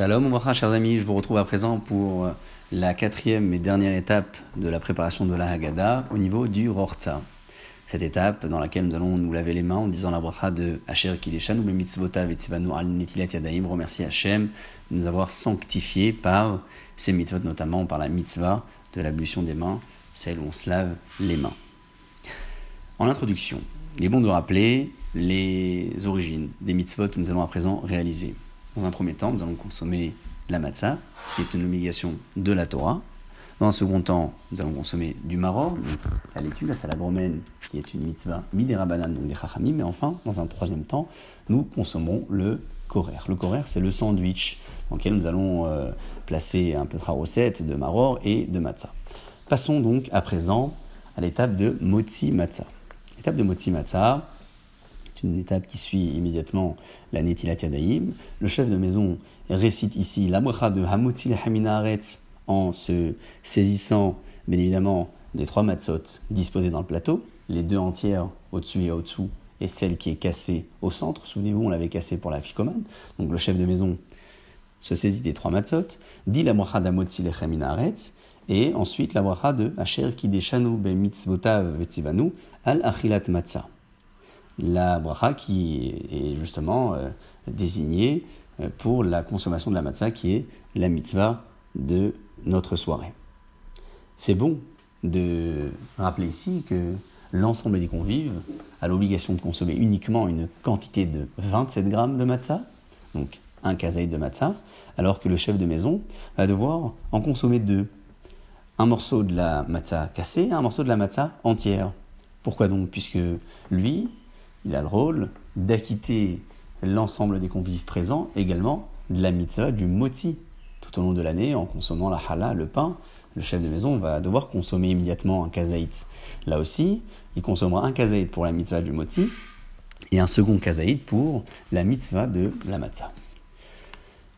Shalom, mon chers amis, je vous retrouve à présent pour la quatrième et dernière étape de la préparation de la Haggadah au niveau du Rorza. Cette étape dans laquelle nous allons nous laver les mains en disant la bracha de Asher Kideshanu le mitzvota vetzivanu al netilat yadaim, remercier Hachem de nous avoir sanctifiés par ces mitzvot, notamment par la mitzvah de l'ablution des mains, celle où on se lave les mains. En introduction, il est bon de rappeler les origines des mitzvot que nous allons à présent réaliser. Dans un premier temps, nous allons consommer la matzah, qui est une obligation de la Torah. Dans un second temps, nous allons consommer du maror, la laitue, la salade romaine, qui est une mitzvah midérabanan, donc des chachamim. Mais enfin, dans un troisième temps, nous consommerons le korer. Le korer, c'est le sandwich dans lequel nous allons euh, placer un peu de recette de maror et de matzah. Passons donc à présent à l'étape de motzi matzah. L'étape de motzi matzah, une étape qui suit immédiatement la Netilat Yadaim. Le chef de maison récite ici la bracha de Hamutil Haminaretz en se saisissant, bien évidemment, des trois matzot disposés dans le plateau, les deux entières au-dessus et au-dessous, et celle qui est cassée au centre. Souvenez-vous, on l'avait cassée pour la ficomane. Donc le chef de maison se saisit des trois matzot, dit la bracha d'Amotzil Haminaretz, et ensuite la bracha de Asher Kideshanu Be Mitzvotav Vetzivanu Al Achilat Matzah la bracha qui est justement euh, désignée euh, pour la consommation de la matzah qui est la mitzvah de notre soirée. C'est bon de rappeler ici que l'ensemble des convives a l'obligation de consommer uniquement une quantité de 27 grammes de matzah, donc un kazaïd de matzah, alors que le chef de maison va devoir en consommer deux. Un morceau de la matzah cassée un morceau de la matzah entière. Pourquoi donc? Puisque lui, il a le rôle d'acquitter l'ensemble des convives présents également de la mitzvah du moti tout au long de l'année en consommant la challah, le pain. Le chef de maison va devoir consommer immédiatement un kazaït. Là aussi, il consommera un kazaït pour la mitzvah du moti et un second kazaït pour la mitzvah de la matzah.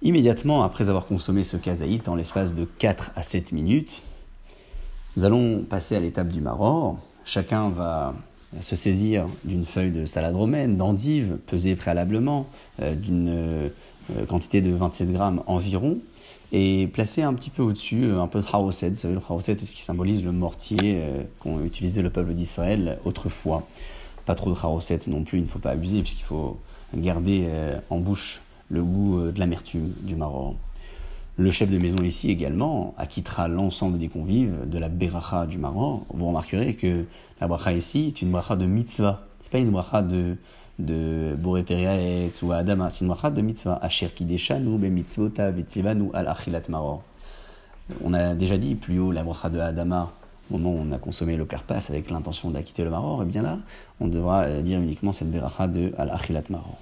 Immédiatement après avoir consommé ce kazaït en l'espace de 4 à 7 minutes, nous allons passer à l'étape du maror. Chacun va se saisir d'une feuille de salade romaine, d'endive, pesée préalablement, euh, d'une euh, quantité de 27 grammes environ, et placer un petit peu au-dessus euh, un peu de haroset. Vous savez, le haroset, c'est ce qui symbolise le mortier qu'ont utilisé le peuple d'Israël autrefois. Pas trop de haroset non plus, il ne faut pas abuser, puisqu'il faut garder en bouche le goût de l'amertume du maror. Le chef de maison ici également acquittera l'ensemble des convives de la beracha du maror. Vous remarquerez que la bracha ici est une bracha de mitzvah. C'est pas une bracha de de Boré ou Adama, c'est une bracha de mitzvah. Asher kideshanu be al achilat maror. On a déjà dit plus haut la bracha de Adama au moment où on a consommé le karpas avec l'intention d'acquitter le maror, et bien là, on devra euh, dire uniquement cette beracha de al achilat maror.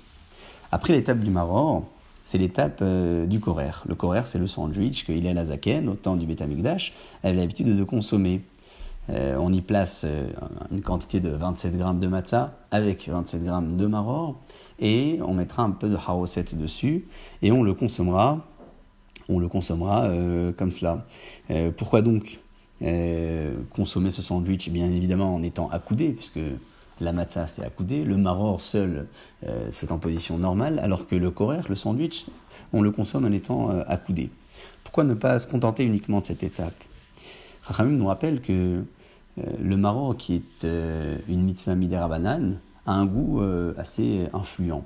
Après l'étape du maror, c'est l'étape euh, du korer. Le korer, c'est le sandwich que Hillel Azaken, au temps du Betamikdash, avait l'habitude de consommer. Euh, on y place euh, une quantité de 27 grammes de matzah avec 27 grammes de maror et on mettra un peu de haroset dessus et on le consommera, on le consommera comme cela. pourquoi donc consommer ce sandwich? Bien évidemment en étant accoudé, puisque la matzah c'est accoudé, le maror seul euh, c'est en position normale, alors que le korer, le sandwich, on le consomme en étant euh, accoudé. Pourquoi ne pas se contenter uniquement de cette étape? Rachamim nous rappelle que euh, le maror, qui est une mitzvah midera banane, a un goût assez influent.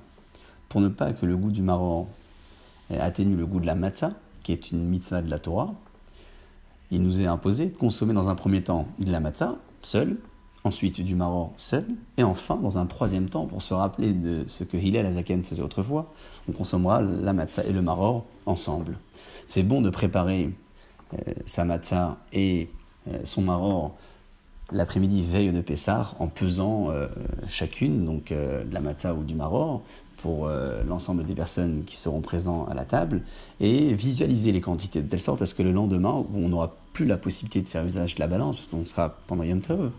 Pour ne pas que le goût du maror atténue le goût de la matzah, qui est une mitzvah de la Torah, il nous est imposé de consommer dans un premier temps la matzah, seule, ensuite du maror seul, et enfin, dans un troisième temps, pour se rappeler de ce que Hillel Azaken faisait autrefois, on consommera la matzah et le maror ensemble. C'est bon de préparer euh, sa matzah et euh, son maror l'après-midi veille de Pessah en pesant euh, chacune, donc de la matzah ou du maror, pour l'ensemble des personnes qui seront présentes à la table, et visualiser les quantités de telle sorte à ce que le lendemain, où on n'aura plus la possibilité de faire usage de la balance, parce qu'on sera pendant Yom Tov,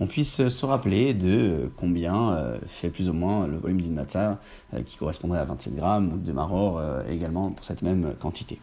on puisse se rappeler de combien euh, fait plus ou moins le volume d'une matzah euh, qui correspondrait à 27 grammes ou de maror euh, également pour cette même quantité.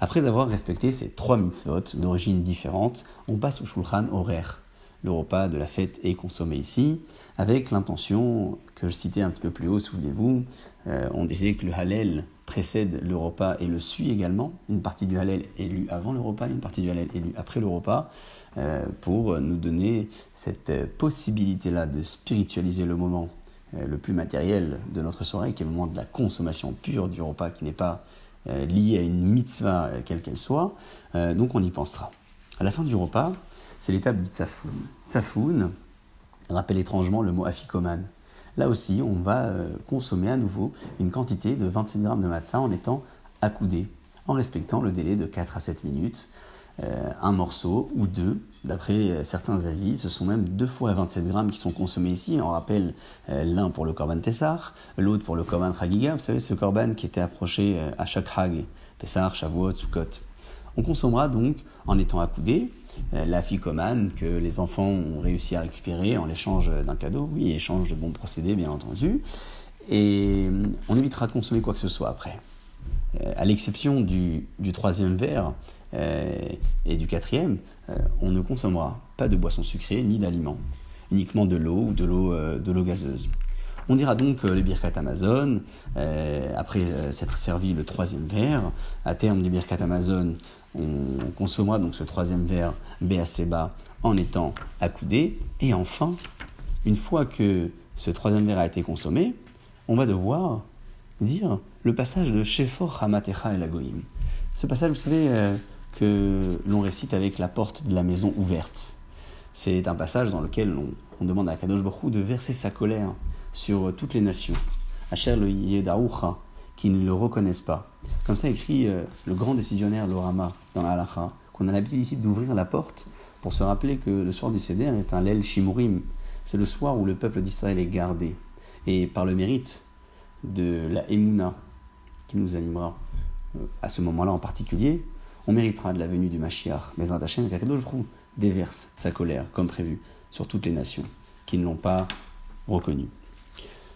Après avoir respecté ces trois mitzvot d'origine différente, on passe au shulchan horaire. Le repas de la fête est consommé ici, avec l'intention que je citais un petit peu plus haut, souvenez-vous, euh, on disait que le halal précède le repas et le suit également. Une partie du halal est lue avant le repas, une partie du halal est lue après le repas, euh, pour nous donner cette possibilité-là de spiritualiser le moment le plus matériel de notre soirée, qui est le moment de la consommation pure du repas, qui n'est pas lié à une mitzvah quelle qu'elle soit. donc on y pensera. À la fin du repas, c'est l'étape du tsafoun. Tsafoun rappelle étrangement le mot afikoman. Là aussi, on va euh, consommer à nouveau une quantité de 27 grammes de matzah en étant accoudé, en respectant le délai de 4 à 7 minutes. Euh, un morceau ou deux, d'après euh, certains avis, ce sont même deux fois 27 grammes qui sont consommés ici. On rappelle l'un pour le korban Tessar, l'autre pour le korban Chagiga, vous savez, ce korban qui était approché à chaque Hag, Pessar, Shavuot, Sukkot. On consommera donc en étant accoudé, la ficomane que les enfants ont réussi à récupérer en l'échange d'un cadeau, oui, échange de bons procédés bien entendu, et euh, on évitera de consommer quoi que ce soit après. Euh, à l'exception du, troisième verre et du quatrième, on ne consommera pas de boissons sucrées ni d'aliments, uniquement de l'eau ou de l'eau de l'eau gazeuse. On dira donc les Birkat Amazon, après s'être servi le troisième verre, à terme du Birkat Amazon, on consommera donc ce troisième verre bas en étant accoudé. Et enfin, une fois que ce troisième verre a été consommé, on va devoir dire le passage de Shefor Hamatecha et Lagoim. Ce passage, vous savez, euh, que l'on récite avec la porte de la maison ouverte. C'est un passage dans lequel on, demande à Kadosh Baruch de verser sa colère sur toutes les nations. Asher le qui ne le reconnaissent pas. Comme ça écrit euh, le grand décisionnaire Lorama dans la halakha, qu'on a l'habitude ici d'ouvrir la porte pour se rappeler que le soir du Seder est un Lel Shimurim. C'est le soir où le peuple d'Israël est gardé. Et par le mérite de la Emouna qui nous animera euh, à ce moment-là en particulier, on méritera de la venue du Mashiach. Mais Hashem, Kakadosh déverse sa colère, comme prévu, sur toutes les nations qui ne l'ont pas reconnu.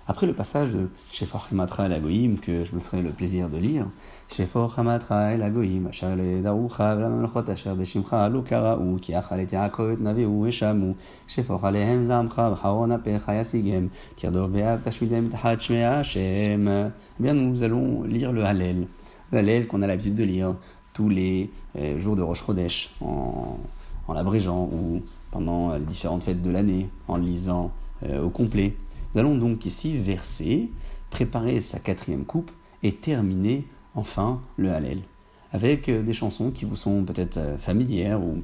Après le passage de Shefor Hamatra el Agoïm, que je me ferai le plaisir de lire, Shefor Hamatra el Agoïm, Asher Darucha, Vlamelchot Asher Beshimcha, Lo Kara'u, Ki Achal et Yaakov, Naveu, Eshamu, Shefor Alehem Zamcha, Vcharon Apecha Yasigem, Tirdov Beav, Tashmidem, Tahat Hashem. Eh bien, nous allons lire le Hallel, le Hallel qu'on a l'habitude de lire tous les euh, jours de Rosh Chodesh, en, en l'abrégeant, ou pendant les différentes fêtes de l'année, en le lisant euh, au complet. Nous allons donc ici verser, préparer sa quatrième coupe et terminer enfin le Hallel avec euh, des chansons qui vous sont peut-être euh, familières ou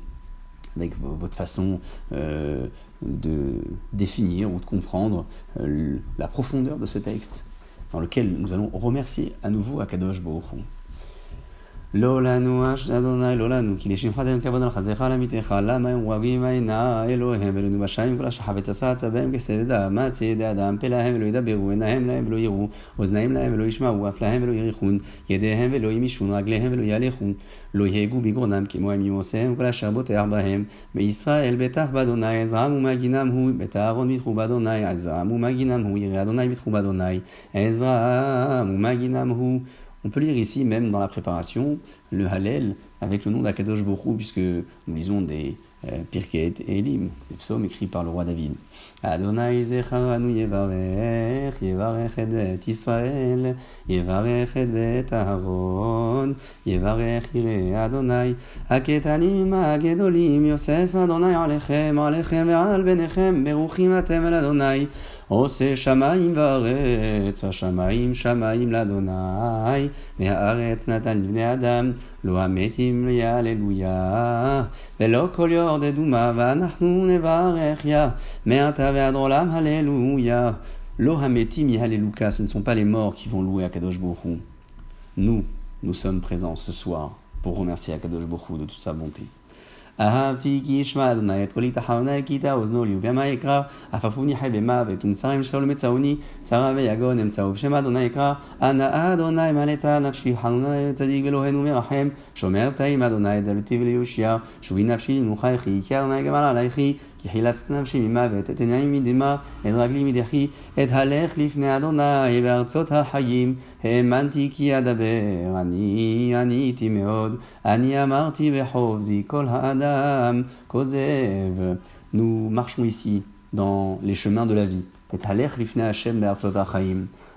avec votre façon euh, de définir ou de comprendre la profondeur de ce texte dans lequel nous allons remercier à nouveau Akadosh Baruch לא לנו אדוני לא לנו כי לשמך תן כבוד על חסדך על עמיתך למה הם רבים עינה אלוהים ולנו בשעים כל השחפת עשה בהם כסף זהב מעשה ידי אדם פה להם ולא ידברו עינהם להם ולא יראו אוזניים להם ולא ישמעו אף להם ולא יריחון ידיהם ולא ימישון רגליהם ולא יהלכו לא יהגו בגרונם כמו הם יעושיהם כל אשר בוטח בהם בישראל בטח באדוני עזרם ומגינם הוא בית אהרון בטחו באדוני עזרם ומגינם הוא ירא אדוני בטחו באדוני עזרם ומגינם הוא On peut lire ici, même dans la préparation, le Hallel avec le nom d'Akadosh Borou, puisque nous lisons des euh, Pirket et Elim, des psaumes écrits par le roi David. Adonai zecharanu yevarech, yevarech et bet Israël, yevarech et bet Aaron, yevarech ire Adonai, aketanim gedolim, Yosef Adonai alechem, alechem ve'al benechem, beruchim atem el Adonai, עושה שמיים וארץ, השמיים שמיים לאדוני, והארץ נתן לבני אדם, לא המתים להללויה, ולא כל יורדדו מה, ואנחנו נברך יה, מעתה ועד עולם הללויה. Lo hametim yahaleluka, ce ne sont pas les morts qui vont louer Akadosh Borou. Nous, nous sommes présents ce soir pour remercier Akadosh Borou de toute sa bonté. אהבתי כי ישמע אדוני את קולי תחרני כי תאוזנו לי יקרא? עפפוני חי במוות ומצרים שאול מצאוני צרה ויגון אמצאו בשם אדוני יקרא אנא אדוני מעלתה נפשי חנוני צדיק ואלוהינו מרחם שומר פתאים אדוני דלתי וליושיע שובי נפשי למנוחייכי כי אדוני גמל עלייכי כי חילצת נפשי ממוות את עיני מדמה את רגלי מדחי את הלך לפני אדוני בארצות החיים האמנתי כי אדבר אני עניתי מאוד אני אמרתי בחובזי כל האדם Kozev. Nous marchons ici dans les chemins de la vie. Et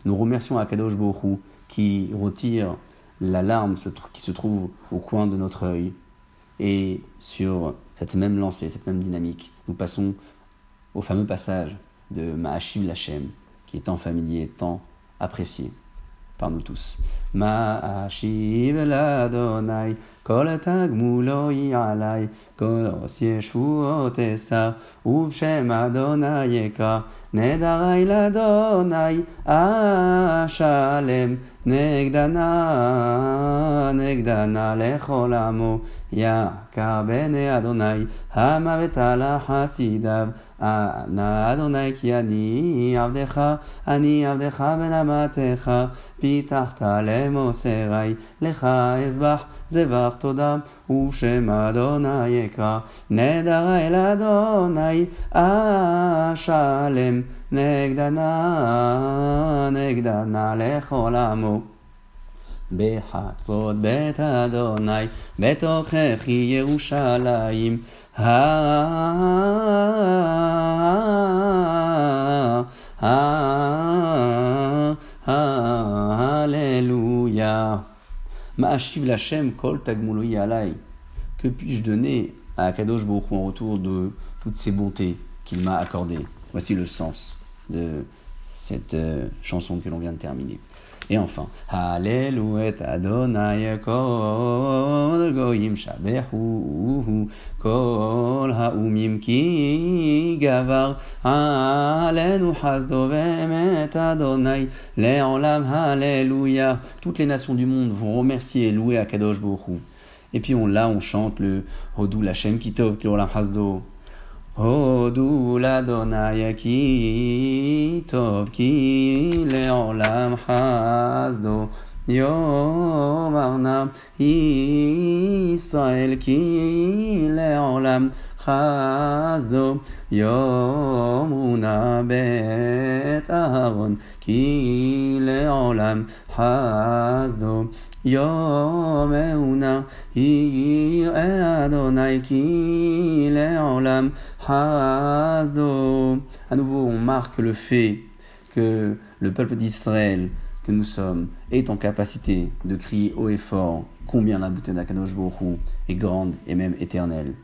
Nous remercions Akadosh Bohu qui retire la larme qui se trouve au coin de notre œil. Et sur cette même lancée, cette même dynamique, nous passons au fameux passage de Mahashiv Lachem, qui est tant familier, tant apprécié par nous tous. Ma'ashiv l'Adonai, kol tagmulo yalai, kol os yeshuot esa, uvshem Adonai eka, nedarai l'Adonai, ashalem, negdana, negdana lechol amo, יקר בעיני אדוני, המוות על החסידיו. אדוני כי אני עבדך, אני עבדך בן אמתך, פיתחת למוסרי, לך אזבח זבח תודה, ושם אדוני יקרא, נדר אל אדוני, אשלם נגדנה, נגדנה לכל עמו. בחצות בית אדוני, בתוככי ירושלים. Alléluia. Ma'ashiv Lachem kol. Que puis-je donner à Akadosh Baruch en retour de toutes ces bontés qu'il m'a accordées? Voici le sens de cette euh, chanson que l'on vient de terminer. Et enfin, Alléluia Adonai kol goyim shabehu kol haumim ki gavar alenu hasdo Adonai le'olam Alléluia. Toutes les nations du monde vont remercier et louer Akadosh Baruch Et puis on, là, on chante le Hodou Lachem Kitov Le'olam Hasdo. הודו לאדוני כי טוב כי לעולם חסדו יום ארנב ישראל כי לעולם חסדו יום מונה בית אהרון כי לעולם חסדו יום אמונה Adonai ki le'olam hasdo. À nouveau, on marque le fait que le peuple d'Israël que nous sommes est en capacité de crier haut et fort combien la bouteille d'Akadosh Baruch est grande et même éternelle.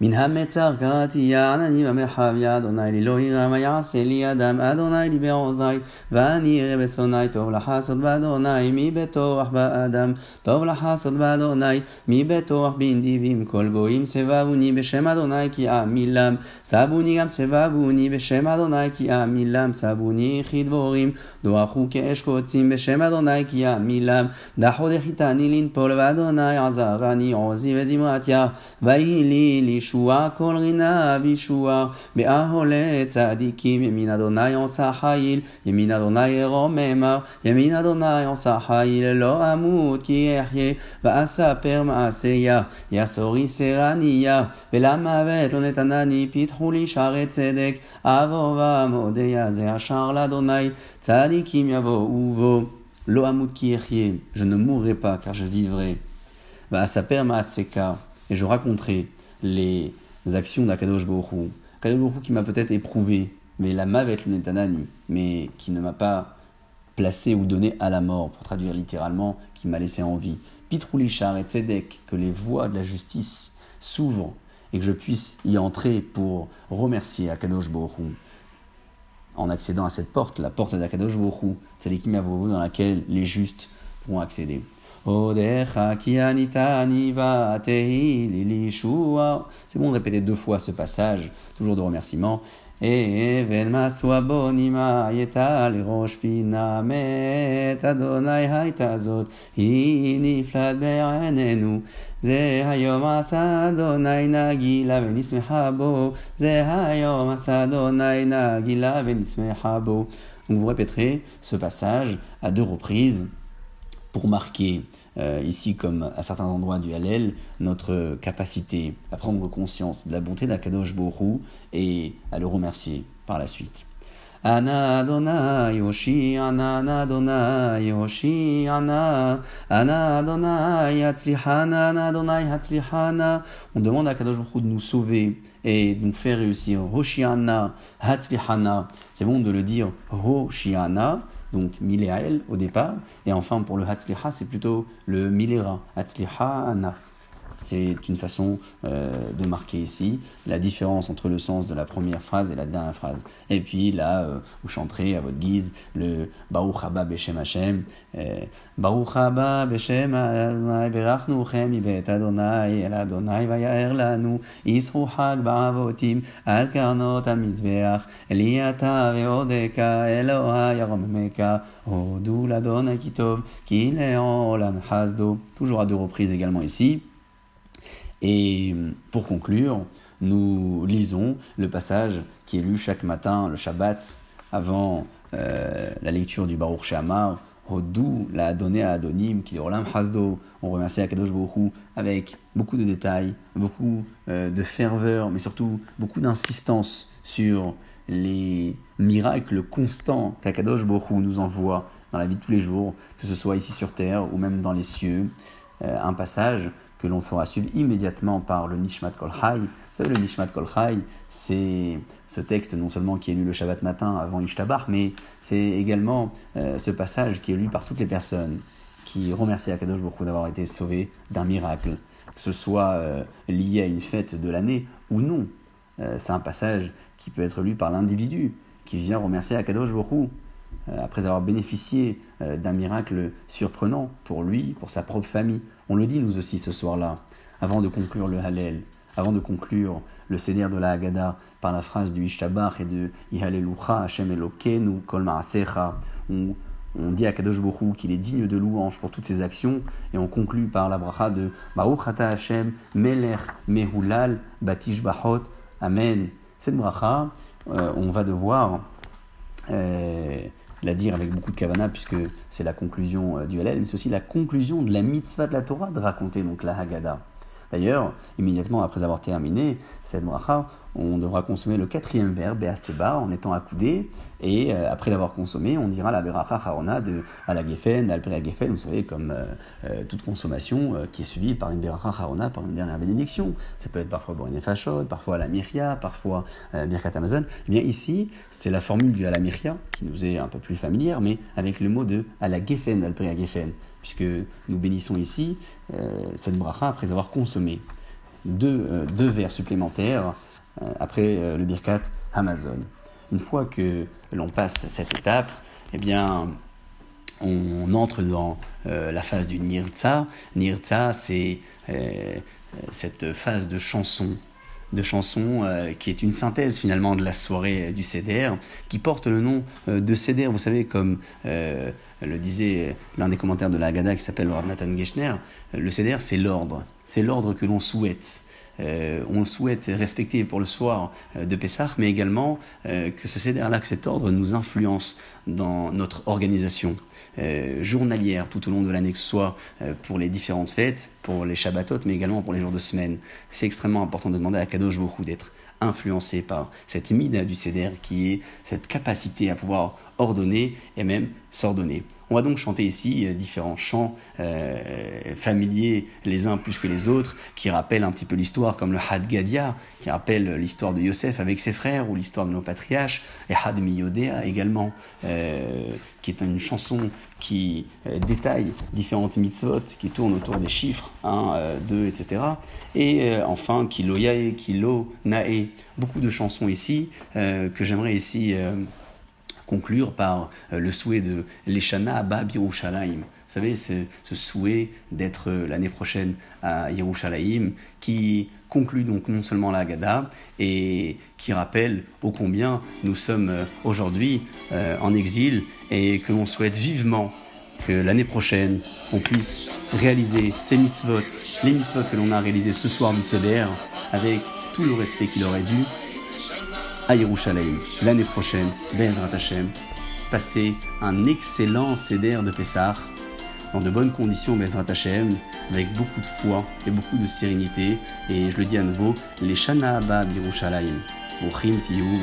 מן המצר קראתי עננים במרחב יא אדוני לי לא ירא מה יעשה לי אדם אדוני לי בעוזי ואני אראה בשונאי טוב לחסות באדוני מי בטוח באדם טוב לחסות באדוני מי בטוח בנדיבים כל גויים סבבוני בשם אדוני כי עמילם סבוני גם סבבוני בשם אדוני כי עמילם סבוני כדבורים דוחו כאש קוצים בשם אדוני כי עמילם דחו דחיתני לנפול ואדוני עזרני עוזי וזמרתיה ויהי לי ליש ישועה כל רינה וישועה. באהולה צדיקים ימין אדוני עושה חיל, ימין אדוני רוממה, ימין אדוני עושה חיל, לא אמות כי אחיה, ואספר מעשיה, יסורי סרניה, ולמוות לא נתנני, פיתחו לי שערי צדק, אבוא ועמודיה זה השער לאדוני, צדיקים יבואו בו. לא אמות כי אחיה, je ne mourrai pas car je vivrai. ואספר מעשeka, et je raconterai les actions d'Akadosh Borou. Akadosh Borou qui m'a peut-être éprouvé, mais la mavet netanani, mais qui ne m'a pas placé ou donné à la mort, pour traduire littéralement, qui m'a laissé en vie. Pitroulichar et Tzedek, que les voies de la justice s'ouvrent et que je puisse y entrer pour remercier Akadosh Borou en accédant à cette porte, la porte d'Akadosh Borou, c'est dans laquelle les justes pourront accéder. C'est bon de répéter deux fois ce passage, toujours de remerciement. אבן מסוע בו נמעייתה לראש פינה מת אדוני הייתה זאת היא נפלט בעינינו זה היום עשה אדוני נגילה ונשמחה בו זה היום עשה אדוני נגילה ונשמחה בו Donc vous répéterez ce passage à deux reprises pour marquer euh, ici comme à certains endroits du Hallel, notre capacité à prendre conscience de la bonté d'Akadosh Borou et à le remercier par la suite. Ana Adonai Ana Adonai Ana Adonai Ana Adonai. On demande à Kadosh Baruch de nous sauver et de nous faire réussir. Hoshiana. C'est bon de le dire Hoshiana donc Miléael au départ, et enfin pour le Hatzliha, c'est plutôt le Milera, Hatzliha C'est une façon euh, de marquer ici la différence entre le sens de la première phrase et la dernière phrase. Et puis là, euh, vous chanterez à votre guise le Baruch Haba Beshem Hashem. Euh, Baruch Haba Beshem Adonai Berachnu Chem Ibet Adonai El Adonai Vayaer Lanu Isru Hag Ba'avotim Al Karnot HaMizbeach Eliata Veodeka Eloha Yaromeka Odu Ladonai Kitov Kileon Olam Hasdo Toujours à deux reprises également ici. Et pour conclure, nous lisons le passage qui est lu chaque matin, le Shabbat, avant euh, la lecture du Baruch She'amar, Hodou l'a donné à Adonim, qui est Olam Hasdo. On remercie Akadosh Baruch avec beaucoup de détails, beaucoup euh, de ferveur, mais surtout beaucoup d'insistance sur les miracles constants qu'Akadosh Baruch nous envoie dans la vie de tous les jours, que ce soit ici sur terre ou même dans les cieux. Euh, un passage que l'on fera suivre immédiatement par le Nishmat Kol. Vous savez, le Nishmat Kol c'est ce texte non seulement qui est lu le Shabbat matin avant Ishtabar, mais c'est également euh, ce passage qui est lu par toutes les personnes qui remercient Akadosh Baruch d'avoir été sauvés d'un miracle, que ce soit euh, lié à une fête de l'année ou non. c'est un passage qui peut être lu par l'individu qui vient remercier Akadosh euh, après avoir bénéficié euh, d'un miracle surprenant pour lui, pour sa propre famille. On le dit nous aussi ce soir-là, avant de conclure le Hallel, avant de conclure le Seder de la Haggadah par la phrase du Ishtabach et de Ihalelucha Hashem Elokenu Kol Maasecha, on, on dit à Kadosh Borou qu'il est digne de louange pour toutes ses actions et on conclut par la bracha de Baruch Hashem Meler Mehulal Batish Bahot Amen. Cette bracha, euh, on va devoir la dire avec beaucoup de kavana, puisque c'est la conclusion euh, du Hallel, mais c'est aussi la conclusion de la mitzvah de la Torah de raconter donc la Haggadah. D'ailleurs, immédiatement après avoir terminé cette bracha, on devra consommer le quatrième verbe, Beaseba, en étant accoudé, et euh, après l'avoir consommé, on dira la Beracha Harona de la Geffen, al Geffen, vous savez, comme euh, euh, toute consommation qui est suivie par une Beracha Harona, par une dernière bénédiction. Ça peut être parfois Borine Fachod, parfois la Myria, parfois Birkat Amazon. Eh bien ici, c'est la formule du Myria, qui nous est un peu plus familière, mais avec le mot de la Geffen, al Geffen, puisque nous bénissons ici cette bracha après avoir consommé deux, deux verres supplémentaires euh, après euh, le Birkat Amazon. Une fois que l'on passe cette étape, eh bien, on entre dans euh, la phase du Nirtza. Nirtza, c'est cette phase de chanson, de chanson qui est une synthèse finalement de la soirée du Seder, qui porte le nom de Seder, vous savez, comme le disait l'un des commentaires de la Haggadah qui s'appelle Nathan Geshner, le Seder, c'est l'ordre, c'est l'ordre que l'on souhaite. Euh, on souhaite respecter pour le soir euh, de Pessah, mais également euh, que ce CDR-là, que cet ordre nous influence dans notre organisation journalière tout au long de l'année, que ce soit pour les différentes fêtes, pour les Shabbatot, mais également pour les jours de semaine. C'est extrêmement important de demander à Kadosh Baruch d'être influencé par cette mida du CDR qui est cette capacité à pouvoir ordonner et même s'ordonner. On va donc chanter ici euh, différents chants euh, familiers les uns plus que les autres, qui rappellent un petit peu l'histoire, comme le Had Gadia, qui rappelle l'histoire de Yosef avec ses frères, ou l'histoire de nos patriarches, et Had Miyodea également, euh, qui est une chanson qui détaille différentes mitzvot, qui tournent autour des chiffres 1, 2, etc. Et enfin, Kilo Yae, Kilo Nae, beaucoup de chansons ici, que j'aimerais ici conclure par euh, le souhait de l'Eshana Abba Yerushalayim. Vous savez, ce, souhait d'être euh, l'année prochaine à Yerushalayim, qui conclut donc non seulement la Haggadah et qui rappelle ô combien nous sommes euh, aujourd'hui en exil et que l'on souhaite vivement que l'année prochaine on puisse réaliser ces mitzvot, les mitzvot que l'on a réalisés ce soir du avec tout le respect qu'il aurait dû à Yerushalayim l'année prochaine, Bezrat Hashem. Passez un excellent CDR de Pessah dans de bonnes conditions Bezrat Hashem, avec beaucoup de foi et beaucoup de sérénité. Et je le dis à nouveau, les Shana Abba Yerushalayim. Tiyu